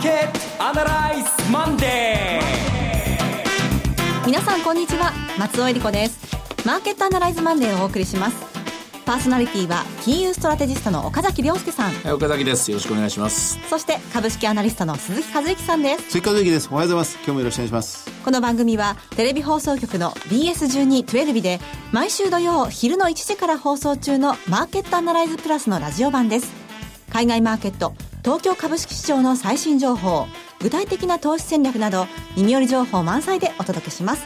ーケットアナライズマンデー皆さんこんにちは松尾英里子ですマーケットアナライズマンデーをお送りしますパーソナリティは金融ストラテジストの岡崎良介さんはい、岡崎です。よろしくお願いします。そして株式アナリストの鈴木一之さんです鈴木一之です。おはようございます。今日もよろしくお願いします。この番組はテレビ放送局の BS1212 日で毎週土曜昼の1時から放送中のマーケットアナライズプラスのラジオ版です海外マーケット東京株式市場の最新情報具体的な投資戦略など耳寄り情報満載でお届けします。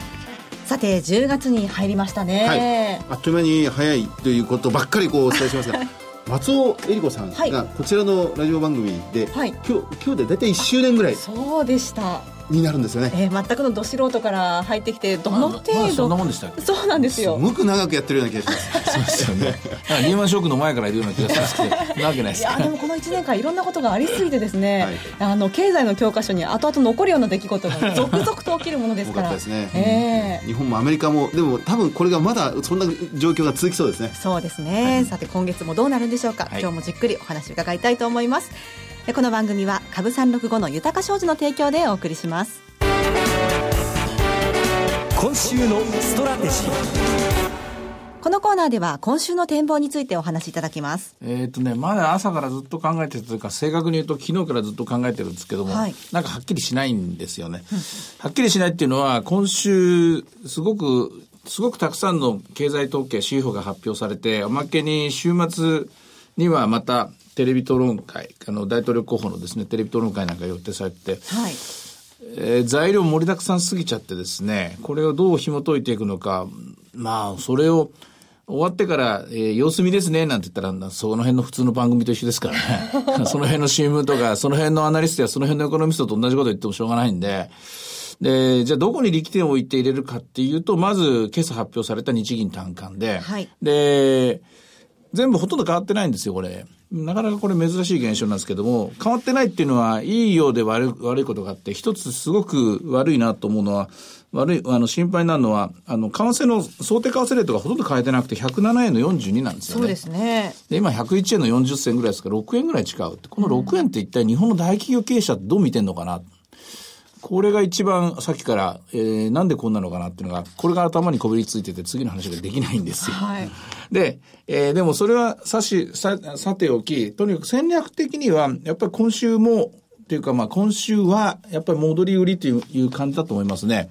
さて10月に入りましたね、はい。あっという間に早いということばっかりこうお伝えしますが、松尾恵理子さんはい。がこちらのラジオ番組で、はい。今日今日で大体1周年ぐらい。そうでした、になるんですよね。えー全くのど素人から入ってきてどの程度、まだそんなもんでしたっけ？そうなんですすよごく長くやってるような気がします。そうですよね。リーマンショックの前からいるような気がするんですけど、なわけないでいすやでもこの1年間いろんなことがありすぎてですね、はい。あの経済の教科書に後々残るような出来事が続々と起きるものです多から。かったですね。ええ。日本もアメリカもでも多分これがまだそんな状況が続きそうですね。そうですね、さて今月もどうなるんでしょうか、はい。今日もじっくりお話伺いたいと思います。でこの番組は株365の豊か商事の提供でお送りします。今週のストラテジこのコーナーでは今週の展望についてお話しいただきます。えっ、とね、まだ朝からずっと考えてるというか、正確に言うと昨日からずっと考えてるんですけども、はい。なんかはっきりしないんですよね。はっきりしないっていうのは、今週、すごく、すごくたくさんの経済統計、指標が発表されて、おまけに週末にはまたテレビ討論会、あの大統領候補のですね、テレビ討論会なんか予定されてて、はい。えー材料盛りだくさんすぎちゃってですね、これをどう紐解いていくのか、まあ、それを終わってから、えー様子見ですね、なんて言ったら、その辺の普通の番組と一緒ですからね。その辺の新聞とか、その辺のアナリストやその辺のエコノミストと同じこと言ってもしょうがないんで、で、じゃあどこに力点を置いて入れるかっていうと、まず今朝発表された日銀短観で、はい。で、全部ほとんど変わってないんですよ、これ。なかなかこれ珍しい現象なんですけども、変わってないっていうのは、いいようで悪い悪いことがあって、一つすごく悪いなと思うのは、悪い、あの、心配になるのは、あの、為替の想定為替レートがほとんど変えてなくて、107円の42なんですよね。そうですねで、今101円の40銭ぐらいですから、6円ぐらい違うって。この6円って一体日本の大企業経営者ってどう見てんのかな？これが一番さっきから、えー、なんでこんなのかなっていうのが、これが頭にこびりついてて次の話ができないんですよ。はいで、えーでもそれはさし、さ、さておき、とにかく戦略的には、やっぱり今週も、っていうかまあ今週は、やっぱり戻り売りといういう感じだと思いますね。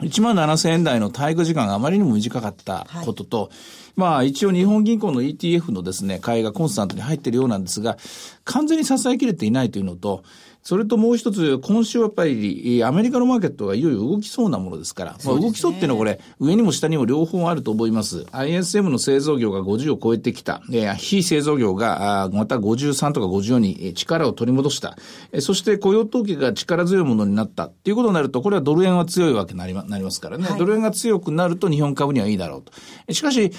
1万7000円台の滞空時間があまりにも短かったことと、まあ一応日本銀行の ETF のですね、買いがコンスタントに入っているようなんですが、完全に支えきれていないというのと、それともう一つ、今週はやっぱりアメリカのマーケットがいよいよ動きそうなものですから、まあ、動きそうっていうのはこれ、上にも下にも両方あると思います。ISM の製造業が50を超えてきた。えー非製造業がまた53とか54にえー力を取り戻した。えーそして雇用統計が力強いものになったっていうことになると、これはドル円は強いわけになりますからね、ドル円が強くなると日本株にはいいだろうと。えーしかし、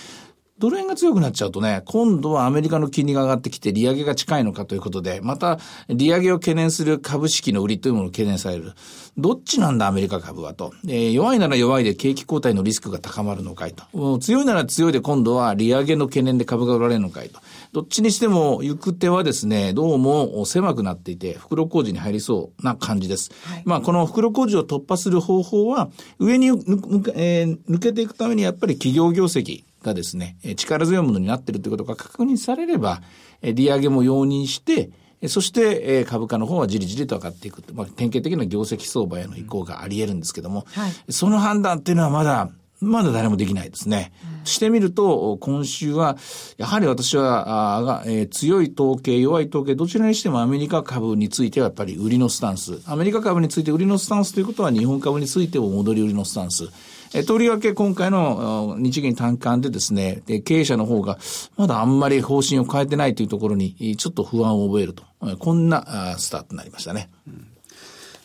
ドル円が強くなっちゃうとね、今度はアメリカの金利が上がってきて利上げが近いのかということで、また利上げを懸念する株式の売りというものが懸念される。どっちなんだアメリカ株はと。えー弱いなら弱いで景気後退のリスクが高まるのかいと。うん強いなら強いで今度は利上げの懸念で株が売られるのかいと。どっちにしても行く手はですね、どうも狭くなっていて、袋小路に入りそうな感じです。まあこの袋小路を突破する方法は、上に抜けえー抜けていくためにやっぱり企業業績、がですね、えー力強いものになっているということが確認されれば、えー利上げも容認して、えーそして、えー株価の方はじりじりと上がっていく。まあ、典型的な業績相場への移行があり得るんですけども、はいその判断っていうのはまだ、まだ誰もできないですね。してみると、今週は、やはり私は、あえー強い統計、弱い統計、どちらにしてもアメリカ株についてはやっぱり売りのスタンス。アメリカ株について売りのスタンスということは、日本株についても戻り売りのスタンス。えーとりわけ今回のあ日銀短観でですね、で経営者の方がまだあんまり方針を変えてないというところに、えーちょっと不安を覚えると。えーこんなスタートになりましたね。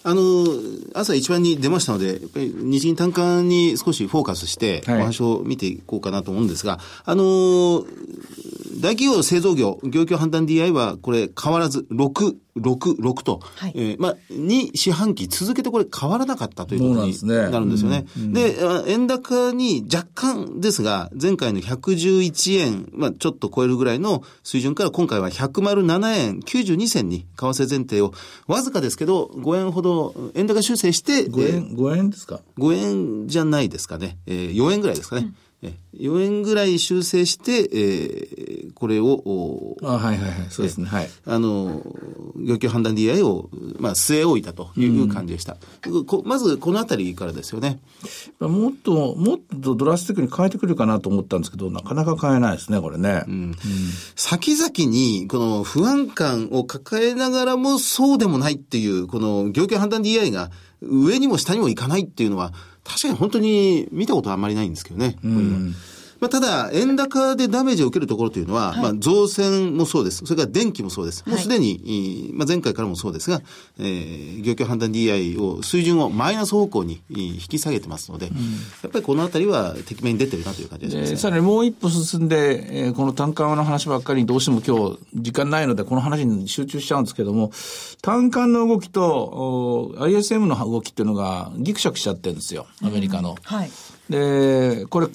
あの、朝一番に出ましたので、やっぱり日銀単価に少しフォーカスして、おはい話を見ていこうかなと思うんですが、あの、大企業製造業、業況判断 DI はこれ変わらず6、6、6と、はいえーまあ、2四半期続けてこれ変わらなかったということになんですねなるんですよね。であ円高に若干ですが、前回の111円、まあ、ちょっと超えるぐらいの水準から今回は107円92銭に為替前提をわずかですけど5円ほど円高修正して、5円、5円ですか？5円じゃないですかね。えー、4円ぐらいですかね。えー4円ぐらい修正して、えーこれを、おあはいはいはい。そうですね。はい。あの、業況判断 DI を、まあ、据え置いたという感じでした。こまず、このあたりからですよね。もっと、もっとドラスティックに変えてくるかなと思ったんですけど、なかなか変えないですね、これね。先々に、この不安感を抱えながらもそうでもないっていう、この業況判断 DI が上にも下にもいかないっていうのは、確かに本当に見たことはあんまりないんですけどね。こういうのはまあ、ただ、円高でダメージを受けるところというのは、まあ、造船もそうです。それから電気もそうです。もうすでに、いまあ、前回からもそうですが、えー、業況判断 DI を、水準をマイナス方向にい引き下げてますので、やっぱりこのあたりは、てきめんに出てるなという感じがしますね。でさらにもう一歩進んで、えーこの単価の話ばっかりにどうしても今日時間ないのでこの話に集中しちゃうんですけども、単価の動きとお ISM の動きっていうのがギクシャクしちゃってるんですよ、アメリカの。はい。で、これ、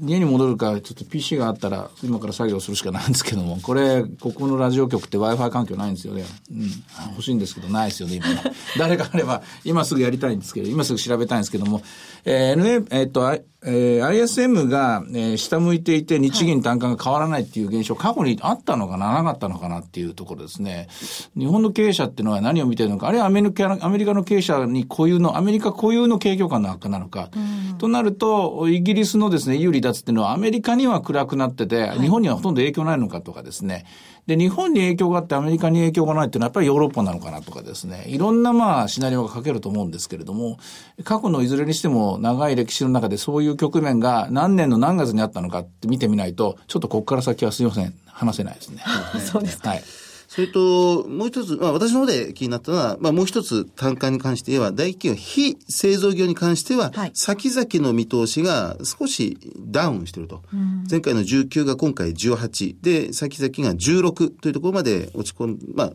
家に戻るか、ちょっと PC があったら、今から作業するしかないんですけども、これ、ここのラジオ局って Wi-Fi 環境ないんですよね。うん。欲しいんですけど、ないですよね、今。誰かあれば、今すぐやりたいんですけど、今すぐ調べたいんですけども、えー NA、えっと、えー ISM が、えー下向いていて、日銀単価が変わらないっていう現象、過去にあったのかな、なかったのかなっていうところですね。日本の経営者っていうのは何を見てるのか、あるいはアメリカアメリカの経営者に固有の、アメリカ固有の景況感の悪化なのか、となると、イギリスのですね、EU 離脱っていうのはアメリカには暗くなってて、日本にはほとんど影響ないのかとかですね。で、日本に影響があってアメリカに影響がないっていうのはやっぱりヨーロッパなのかなとかですね。いろんなまあシナリオが書けると思うんですけれども、過去のいずれにしても長い歴史の中でそういう局面が何年の何月にあったのかって見てみないと、ちょっとここから先はすいません、話せないですね。そうですか。はい。それと、もう一つ、まあ私の方で気になったのは、まあもう一つ単価に関して言えば、大企業、非製造業に関してははい、先々の見通しが少しダウンしてると。前回の19が今回18で、先々が16というところまで落ち込ん、まあ、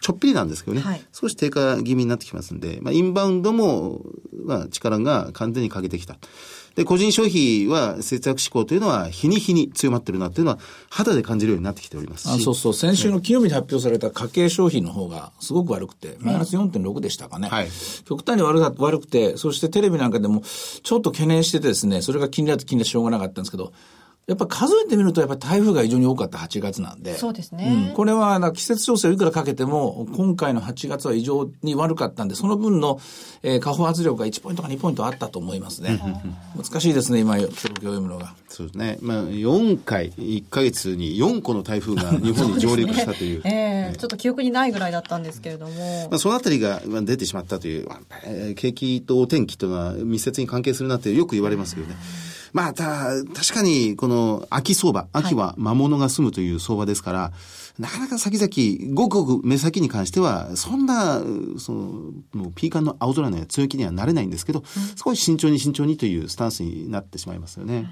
ちょっぴりなんですけどね、はい少し低下気味になってきますんで、まあインバウンドも、まあ力が完全に欠けてきた。で、個人消費は節約志向というのは日に日に強まってるなっていうのは肌で感じるようになってきておりますし。あそうそう。先週の金曜日に発表された家計消費の方がすごく悪くて、マイナス4.6でしたかね。はい極端に悪か悪くて、そしてテレビなんかでもちょっと懸念しててですね、それが気になって気になってしょうがなかったんですけど、やっぱ数えてみるとやっぱり台風が非常に多かった8月なんで。そうですねんこれはな季節調整をいくらかけても、今回の8月は異常に悪かったんで、その分の、えー、下方圧力が1ポイントか2ポイントあったと思いますね。難しいですね、今、記録を読むのが。そうですね。まあ、4回、1ヶ月に4個の台風が日本に上陸したという。ええちょっと記憶にないぐらいだったんですけれどもまあ、。そのあたりがまあ出てしまったという、景気とお天気というのは密接に関係するなってよく言われますけどね。まあ、た、確かに、この秋相場、秋は魔物が住むという相場ですから、なかなか先々、ごくごく目先に関しては、そんな、その、もうピーカンの青空の強気にはなれないんですけど、少し慎重に慎重にというスタンスになってしまいますよね。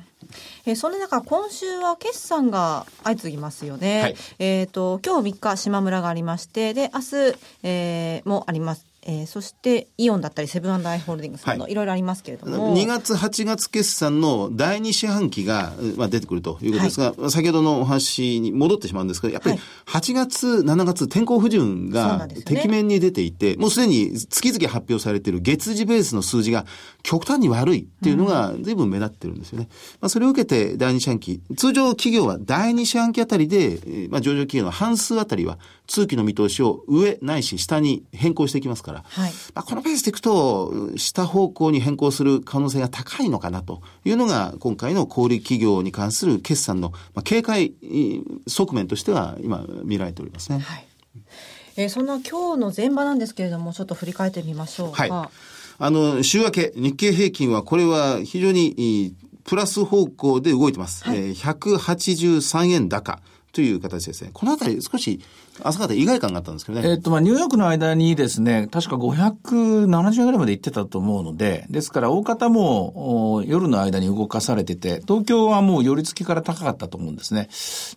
えーそんな中、今週は決算が相次ぎますよね。はいえっ、と、今日3日、島村がありまして、で、明日、えーもあります。えーそして、イオンだったり、セブンアイ・ホールディングスなど、はい。いろいろありますけれども。2月、8月決算の第2四半期が、まあ、出てくるということですが、先ほどのお話に戻ってしまうんですけど、やっぱりはい。8月、7月、天候不順がんですよね。適面に出ていて、もうすでに月々発表されている月次ベースの数字が極端に悪いっていうのが随分目立ってるんですよね。まあ、それを受けて第2四半期、通常企業は第2四半期あたりで、えーまあ、上場企業の半数あたりは通期の見通しを上ないし下に変更していきますから、はいまあ、このペースでいくと、下方向に変更する可能性が高いのかなというのが、今回の小売企業に関する決算の、まあ、警戒えー側面としては今見られておりますね。はい。えーそんな今日の前場なんですけれども、ちょっと振り返ってみましょうか。はい。あの、週明け、日経平均は、これは非常に、えープラス方向で動いてます。えー183円高という形ですね。このあたり少し朝方意外感があったんですけどね。えっ、と、まあ、ニューヨークの間にですね、確か570円ぐらいまで行ってたと思うので、ですから大方もお夜の間に動かされてて、東京はもう寄り付きから高かったと思うんですね。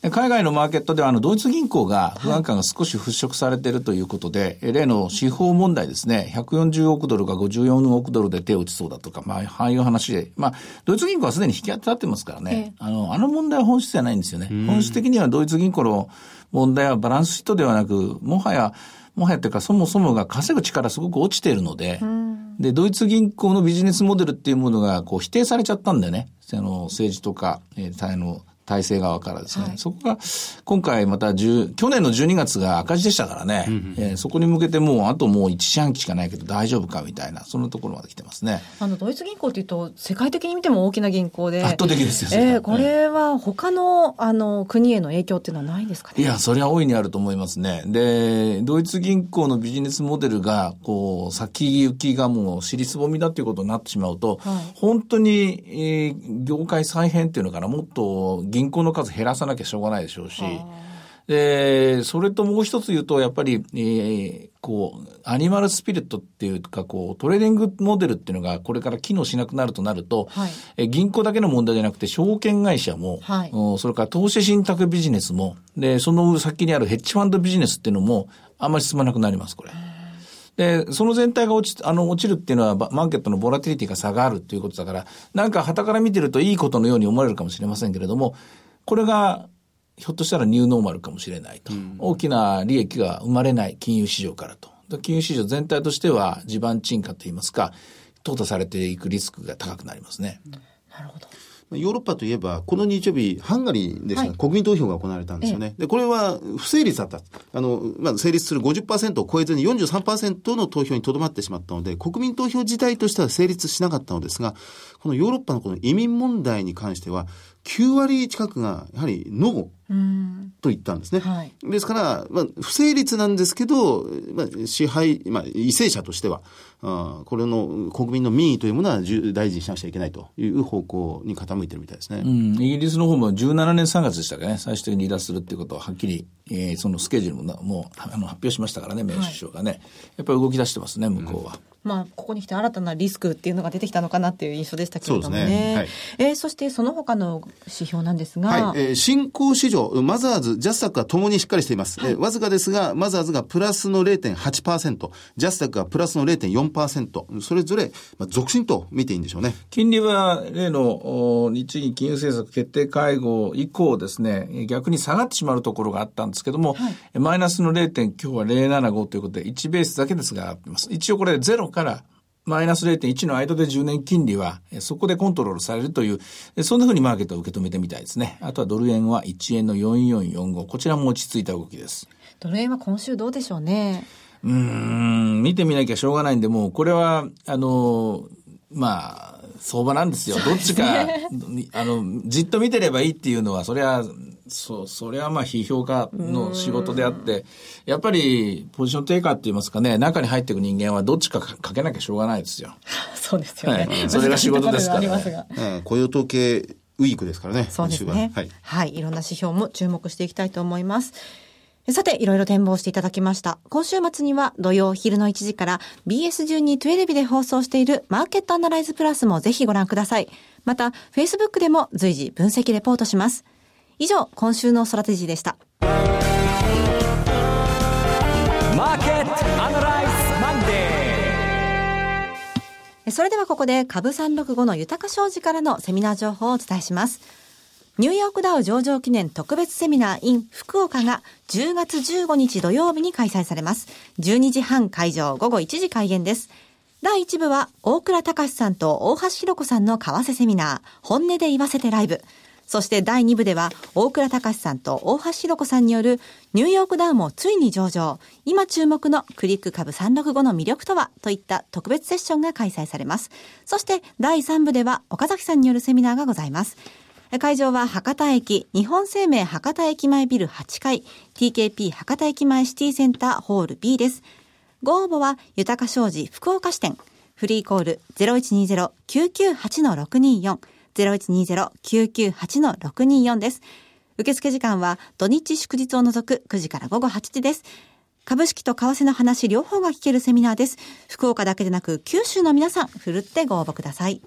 で海外のマーケットでは、あの、ドイツ銀行が不安感が少し払拭されているということで、例の司法問題ですね、140億ドルが54億ドルで手を打ちそうだとか、まあ、ああいう話で、まあ、ドイツ銀行はすでに引き当てってますからね、あの、あの問題は本質じゃないんですよね。本質的にはドイツ銀行の問題はバランスシートではなく、もはや、もはやというかそもそもが稼ぐ力すごく落ちているので、で、ドイツ銀行のビジネスモデルっていうものがこう否定されちゃったんだよね。その政治とか、えー、あの、体制側からですね。はい、そこが、今回また10、去年の12月が赤字でしたからね、うんうん、えー、そこに向けてもう、あともう1四半期しかないけど大丈夫かみたいな、そのところまで来てますね。あの、ドイツ銀行っていうと、世界的に見ても大きな銀行で。圧倒的ですよ、えー、これは他の、あの、国への影響っていうのはないですかね？いや、それは大いにあると思いますね。で、ドイツ銀行のビジネスモデルが、こう、先行きがもう尻すぼみだっていうことになってしまうと、はい、本当に、えー、業界再編っていうのかな、もっと銀行の数減らさなきゃしょうがないでしょうし、で、それともう一つ言うと、やっぱり、えー、こう、アニマルスピリットっていうか、こう、トレーディングモデルっていうのがこれから機能しなくなるとなると、はい、え銀行だけの問題じゃなくて、証券会社も、はい、それから投資信託ビジネスも、で、その先にあるヘッジファンドビジネスっていうのも、あんまり進まなくなります、これ。で、その全体が落ち、あの、落ちるっていうのは、マーケットのボラティリティが下がるっていうことだから、なんか旗から見てるといいことのように思われるかもしれませんけれども、これがひょっとしたらニューノーマルかもしれないと。うん、大きな利益が生まれない金融市場からと。金融市場全体としては地盤沈下といいますか、淘汰されていくリスクが高くなりますね。うん、なるほど。ヨーロッパといえば、この日曜日、ハンガリーでした、はい、国民投票が行われたんですよね。で、これは不成立だった。あの、まあ、成立する50%を超えずに43%の投票にとどまってしまったので、国民投票自体としては成立しなかったのですが、このヨーロッパのこの移民問題に関しては、9割近くがやはりノーと言ったんですね。はい、ですから、まあ、不成立なんですけど、まあ、支配、まあ、為政者としては、あこれの国民の民意というものは大事にしなくちゃいけないという方向に傾いてるみたいですね。うん、イギリスの方も17年3月でしたかね、最終的に離脱するっていうことをはっきり、えー、そのスケジュールももうあの発表しましたからね、メイ首相がね、はい、やっぱり動き出してますね、向こうは。うんまあ、ここに来て新たなリスクっていうのが出てきたのかなっていう印象でしたけれどもね。ねはい、えー、そしてその他の指標なんですが。はい、えー、新興市場、マザーズ、ジャスタックはともにしっかりしています。はい、えー、わずかですが、マザーズがプラスの0.8%、ジャスタックがプラスの0.4%、それぞれ、まあ、続伸と見ていいんでしょうね。金利は例の日銀金融政策決定会合以降ですね、逆に下がってしまうところがあったんですけども、はい、マイナスの 0. 今日は075ということで、1ベースだけですが、一応これ0からマイナス0.1の間で10年金利は、そこでコントロールされるという、そんなふうにマーケットを受け止めてみたいですね。あとはドル円は1円の4445。こちらも落ち着いた動きです。ドル円は今週どうでしょうね。うん、見てみなきゃしょうがないんで、もうこれは、あの、まあ、相場なんですよ。どっちか、あの、じっと見てればいいっていうのは、それは、そう、それはまあ批評家の仕事であって、やっぱりポジション低下って言いますかね、中に入っていく人間はどっちかかけなきゃしょうがないですよ。そうですよね。はい、それが仕事ですから、ね。うん、雇用統計ウィークですからね。そうですね。はい、はい。いろんな指標も注目していきたいと思います。さて、いろいろ展望していただきました。今週末には土曜昼の1時から BS12-12 で放送しているマーケットアナライズプラスもぜひご覧ください。また、Facebook でも随時分析レポートします。以上、今週のストラテジーでした。マーケットアナライズマンデーそれではここで株365の豊商事からのセミナー情報をお伝えします。ニューヨークダウ上場記念特別セミナー in 福岡が10月15日土曜日に開催されます。12時半会場、午後1時開演です。第1部は大倉隆さんと大橋弘子さんの為替セミナー、本音で言わせてライブ。そして第2部では大倉隆さんと大橋弘子さんによるニューヨークダウもついに上場。今注目のクリック株365の魅力とはといった特別セッションが開催されます。そして第3部では岡崎さんによるセミナーがございます。会場は博多駅、日本生命博多駅前ビル8階、TKP 博多駅前シティセンターホール B です。ご応募は、豊か商事福岡支店。フリーコール0120-998-624。0120-998-624です。受付時間は土日祝日を除く9時から午後8時です。株式と為替の話両方が聞けるセミナーです。福岡だけでなく九州の皆さん、ふるってご応募ください。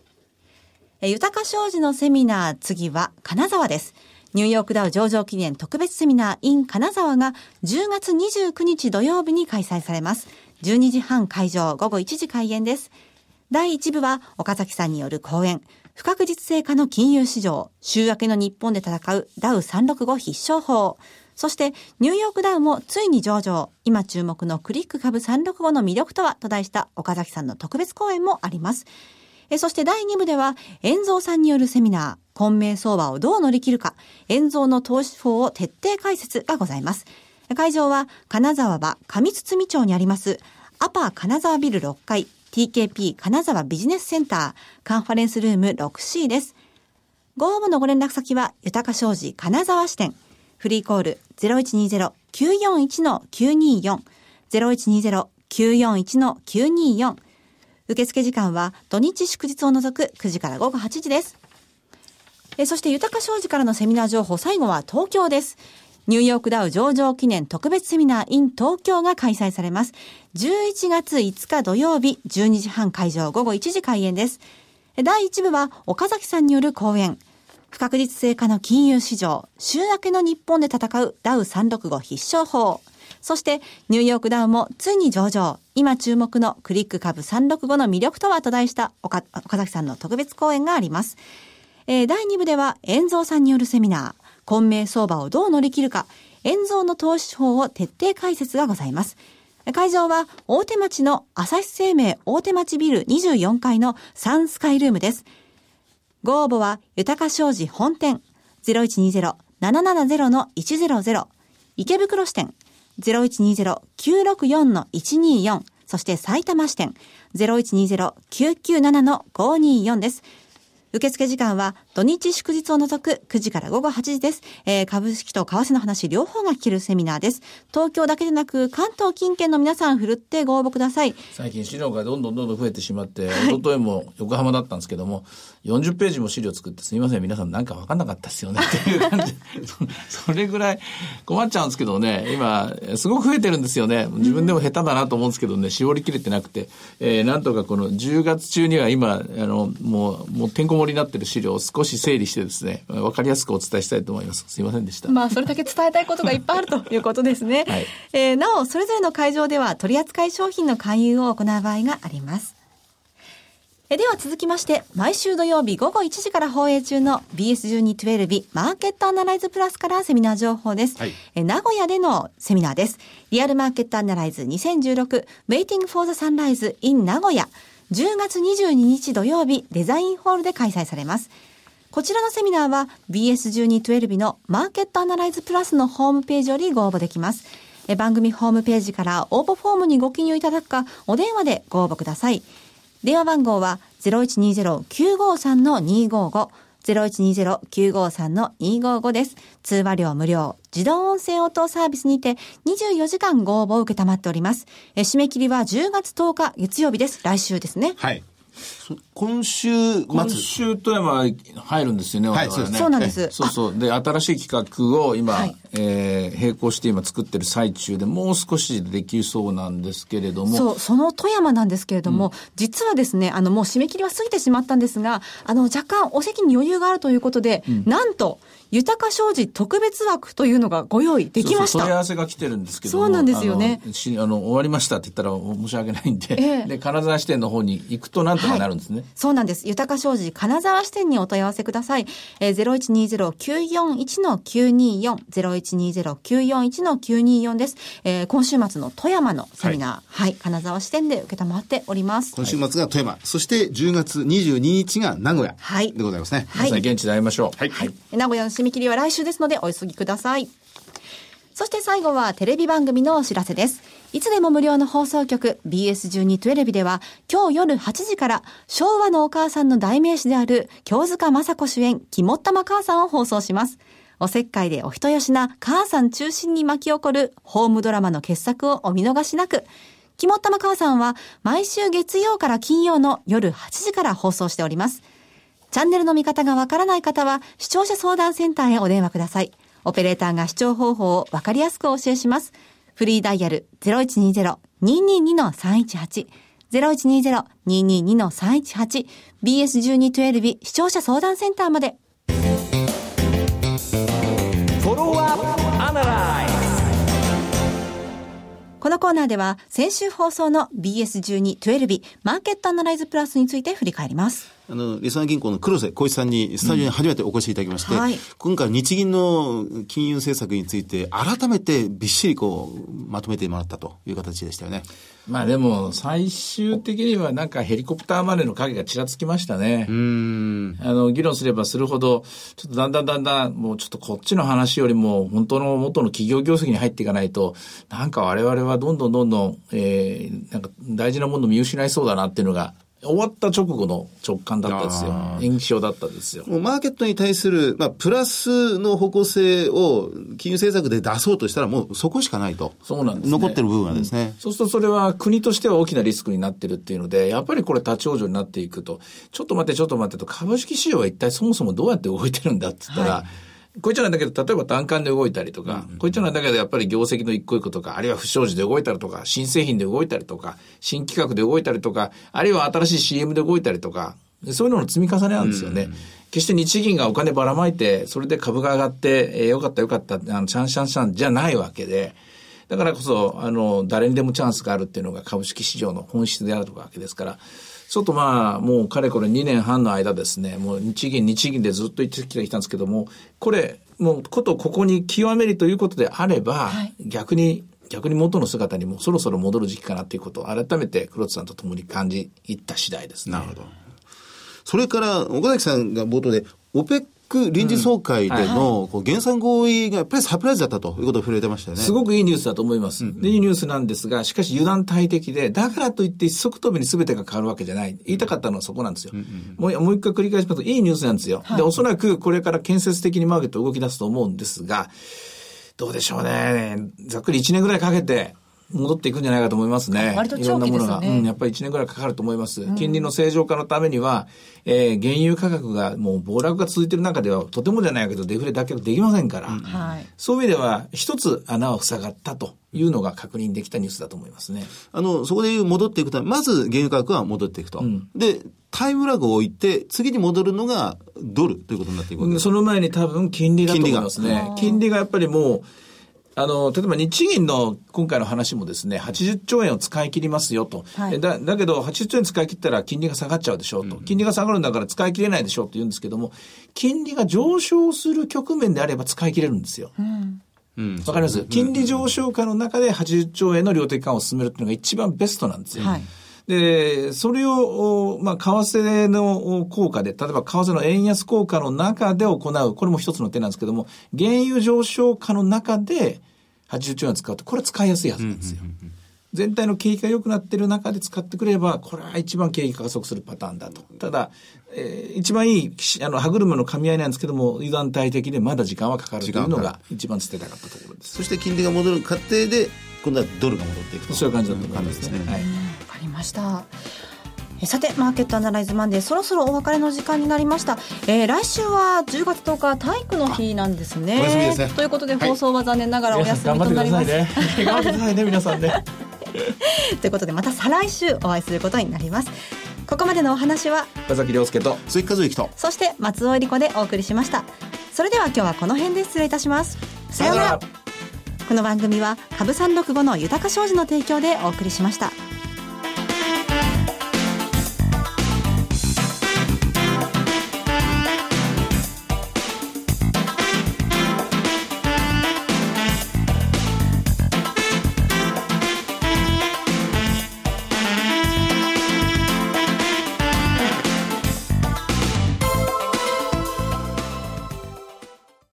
豊か商事のセミナー、次は金沢です。ニューヨークダウ上場記念特別セミナー in 金沢が10月29日土曜日に開催されます。12時半会場、午後1時開演です。第1部は岡崎さんによる講演、不確実性化の金融市場、週明けの日本で戦うダウ365必勝法。そして、ニューヨークダウもついに上場。今注目のクリック株365の魅力とはと題した岡崎さんの特別講演もあります。えそして第2部では、遠蔵さんによるセミナー、混迷相場をどう乗り切るか、遠蔵の投資法を徹底解説がございます。会場は、金沢は上堤町にあります、アパー金沢ビル6階、TKP 金沢ビジネスセンター、カンファレンスルーム 6C です。ご応募のご連絡先は、豊か商事金沢支店。フリーコール0120-941-924。0120-941-924。受付時間は土日祝日を除く9時から午後8時です。えそして豊か商事からのセミナー情報、最後は東京です。ニューヨークダウ上場記念特別セミナー in 東京が開催されます。11月5日土曜日、12時半会場、午後1時開演です。第1部は岡崎さんによる講演。不確実性化の金融市場、週明けの日本で戦うダウ365必勝法。そして、ニューヨークダウンもついに上場。今注目のクリック株365の魅力とはと題した岡崎さんの特別講演があります。えー、第2部では、遠蔵さんによるセミナー、混迷相場をどう乗り切るか、遠蔵の投資法を徹底解説がございます。会場は、大手町の朝日生命大手町ビル24階のサンスカイルームです。ご応募は、豊か商事本店0120-770-100池袋支店0120-964-124そして埼玉支店0120-997-524です。受付時間は土日祝日を除く9時から午後8時です。えー、株式と為替の話両方が聞けるセミナーです。東京だけでなく関東近県の皆さんふるってご応募ください。最近資料がどんどんどんどん増えてしまって、はい、一昨日も横浜だったんですけども、40ページも資料作ってすみません、皆さんなんか分かんなかったですよねっていう感じ それぐらい困っちゃうんですけどね、今、すごく増えてるんですよね。自分でも下手だなと思うんですけどね、絞りきれてなくて、えー、なんとかこの10月中には今、あの、もう、もうてんこ盛りになってる資料を少し整理してですね、分かりやすくお伝えしたいと思います。すいませんでした。まあ、それだけ伝えたいことがいっぱいあるということですね。はい、えー、なお、それぞれの会場では取扱い商品の勧誘を行う場合があります。えでは続きまして、毎週土曜日午後1時から放映中の BS1212 日マーケットアナライズプラスからセミナー情報です。はい、え名古屋でのセミナーです。リアルマーケットアナライズ2016 Waiting for the Sunrise in 名古屋。10月22日土曜日デザインホールで開催されます。こちらのセミナーは BS1212 のマーケットアナライズプラスのホームページよりご応募できます。え番組ホームページから応募フォームにご記入いただくか、お電話でご応募ください。電話番号は0120-953-255 0120-953-255です。通話料無料、自動音声応答サービスにて24時間ご応募を受けたまっております。え締め切りは10月10日月曜日です。来週ですね。はい。今週末。今週富山入るんですよね、はい、我々ね。そうなんです。そうそう。で、新しい企画を今、はい、えー、並行して今作ってる最中で、もう少しできそうなんですけれども。そう、その富山なんですけれども、うん、実はですね、あの、もう締め切りは過ぎてしまったんですが、あの、若干お席に余裕があるということで、うん、なんと、豊か商事特別枠というのがご用意できました。そうそう問い合わせが来てるんですけどそうなんですよね。あの、あの終わりましたって言ったら申し訳ないんで、えー、で、金沢支店の方に行くとなんとかなるんですね。はい、そうなんです。豊か商事金沢支店にお問い合わせください。えー、0120-941-924、0120-941-924です。えー、今週末の富山のセミナー、はい、はい、金沢支店で受けたまっております。今週末が富山、そして10月22日が名古屋でございますね。はい。現地で会いましょう。はい。はい、名古屋の締め切りは来週ですのでお急ぎください。そして最後はテレビ番組のお知らせです。いつでも無料の放送局 BS12 テレビでは今日夜8時から昭和のお母さんの代名詞である京塚雅子主演肝っ玉母さんを放送します。おせっかいでお人よしな母さん中心に巻き起こるホームドラマの傑作をお見逃しなく。肝っ玉母さんは毎週月曜から金曜の夜8時から放送しております。チャンネルの見方がわからない方は、視聴者相談センターへお電話ください。オペレーターが視聴方法をわかりやすくお教えします。フリーダイヤル0120-222-318 0120-222-318 BS1212 視聴者相談センターまで。このコーナーでは先週放送の BS1212 マーケットアナライズプラスについて振り返ります。あの、リスナー銀行の黒瀬光一さんにスタジオに初めてお越しいただきまして、うんはい今回日銀の金融政策について改めてびっしりこう、まとめてもらったという形でしたよね。まあでも、最終的にはなんかヘリコプターまでの影がちらつきましたね。うーん。あの、議論すればするほど、ちょっとだんだんだんだん、もうちょっとこっちの話よりも、本当の元の企業業績に入っていかないと、なんか我々はどんどんどんどん、えー、なんか大事なものを見失いそうだなっていうのが、終わった直後の直感だったんですよあ。印象だったんですよ。もうマーケットに対する、まあ、プラスの方向性を金融政策で出そうとしたらもうそこしかないと。そうなんですね残ってる部分はですね。そうするとそれは国としては大きなリスクになってるっていうので、やっぱりこれ立ち往生になっていくと、ちょっと待ってちょっと待ってと、株式市場は一体そもそもどうやって動いてるんだって言ったら、こいつらなんだけど、例えば単価で動いたりとか、こいつらなんだけど、やっぱり業績の一個一個とか、あるいは不祥事で動いたりとか、新製品で動いたりとか、新企画で動いたりとか、あるいは新しい CM で動いたりとか、そういうのの積み重ねなんですよね。決して日銀がお金ばらまいて、それで株が上がって、えーよかったよかった、あの、チャンシャンシャンじゃないわけで、だからこそ、あの、誰にでもチャンスがあるっていうのが株式市場の本質であるわけですから、ちょっとまあ、もうかれこれ2年半の間ですね、もう日銀、日銀でずっと言ってきたんですけども、これ、もうことここに極めるということであれば、逆に、逆に元の姿にもそろそろ戻る時期かなということを改めて黒田さんと共に感じいった次第ですね。なるほど。それから、岡崎さんが冒頭で、オペック臨時総会での、こう減産合意がやっぱりサプライズだったということを触れてましたよね。すごくいいニュースだと思います。でいいニュースなんですが、しかし油断大敵で、だからといって一足飛びに全てが変わるわけじゃない。言いたかったのはそこなんですよ。もうもう一回繰り返しますと、いいニュースなんですよ。で、おそらくこれから建設的にマーケット動き出すと思うんですが、どうでしょうね。ざっくり1年ぐらいかけて、戻っていくんじゃないかと思いますね。割といろんなものが。長期ですよねうん、やっぱり1年ぐらいかかると思います。金利の正常化のためには、えー、原油価格がもう暴落が続いている中では、とてもじゃないけど、デフレ脱却できませんから、はい。そういう意味では、一つ穴は塞がったというのが確認できたニュースだと思いますね。あの、そこで戻っていくため、まず原油価格は戻っていくと。で、タイムラグを置いて、次に戻るのがドルということになっていくわけです。その前に多分金利だと思いますね。金利がやっぱりもう、あの、例えば日銀の今回の話もですね、80兆円を使い切りますよと。はいえだだけど、80兆円使い切ったら金利が下がっちゃうでしょうと。金利が下がるんだから使い切れないでしょうと言うんですけども、金利が上昇する局面であれば使い切れるんですよ。うん。わかります？金利上昇下の中で80兆円の量的緩和を進めるっていうのが一番ベストなんですよ。はいで、それを、おまあ、為替のお効果で、例えば為替の円安効果の中で行う、これも一つの手なんですけども、原油上昇下の中で80兆円を使うと、これは使いやすいはずなんですよ。全体の景気が良くなってる中で使ってくれば、これは一番景気が加速するパターンだと。ただ、えー一番いい、あの、歯車の噛み合いなんですけども、油断大敵でまだ時間はかかるというのが一番捨てたかったところです。そして金利が戻る過程で、今度はドルが戻っていくと。そういう感じだと思いますね。感じですねはい。ました。えさて、マーケットアナライズマンデー、そろそろお別れの時間になりました。えー来週は10月10日、体育の日なんですね。すねということで、はい放送は残念ながらお休みとなってくだります。さいね。頑張ってくださいね、皆さんね。ということで、また再来週お会いすることになります。ここまでのお話は、田崎亮介と。鈴木和之と。そして松尾恵理子でお送りしました。それでは今日はこの辺で失礼いたします。さようなら。この番組は株三六五の豊か商事の提供でお送りしました。